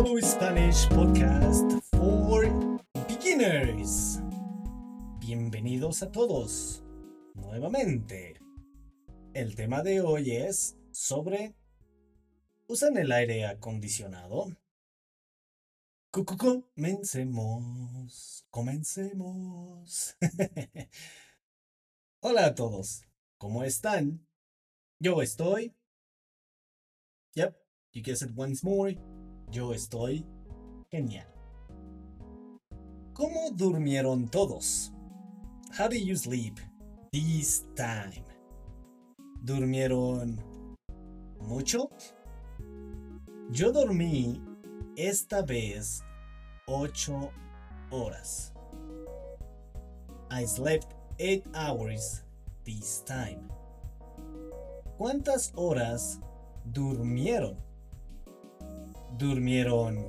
English podcast for beginners. Bienvenidos a todos nuevamente. El tema de hoy es sobre ¿Usan el aire acondicionado? Comencemos, comencemos. Hola a todos, ¿cómo están? Yo estoy. Yep, you guess it once more. Yo estoy genial. ¿Cómo durmieron todos? How do you sleep this time? ¿Durmieron mucho? Yo dormí esta vez 8 horas. I slept 8 hours this time. ¿Cuántas horas durmieron? ¿Durmieron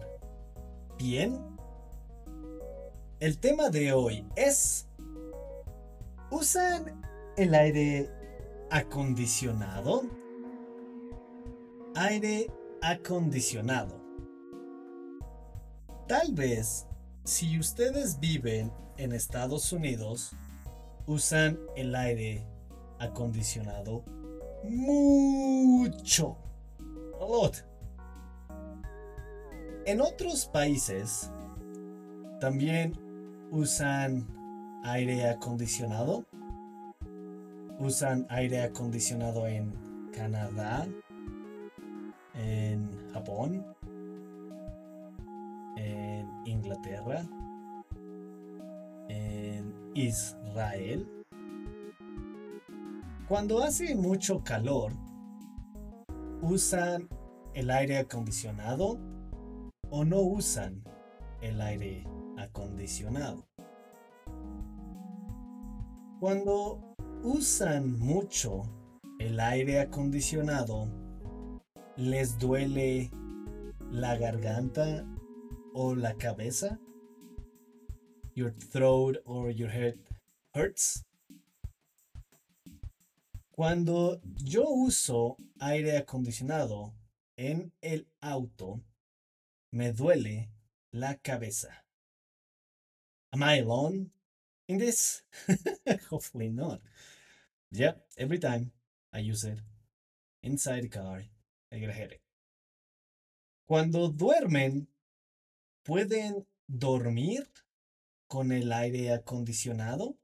bien? El tema de hoy es ¿Usan el aire acondicionado? Aire acondicionado. Tal vez, si ustedes viven en Estados Unidos, usan el aire acondicionado mucho. En otros países también usan aire acondicionado. Usan aire acondicionado en Canadá, en Japón, en Inglaterra, en Israel. Cuando hace mucho calor, ¿usan el aire acondicionado o no usan el aire acondicionado? Cuando usan mucho el aire acondicionado, ¿les duele la garganta o la cabeza? Your throat or your head hurts? Cuando yo uso aire acondicionado en el auto, me duele la cabeza. Am I alone in this? Hopefully not. Yep, every time I use it inside the car, I get a headache. Cuando duermen, ¿pueden dormir con el aire acondicionado?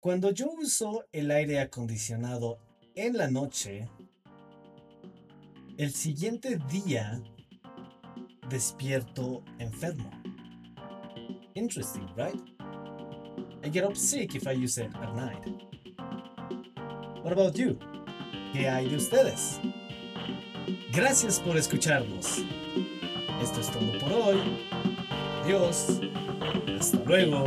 Cuando yo uso el aire acondicionado en la noche, el siguiente día despierto enfermo. Interesting, right? I get up sick if I use it at night. What about you? ¿Qué hay de ustedes? Gracias por escucharnos. Esto es todo por hoy. Adiós. Hasta luego.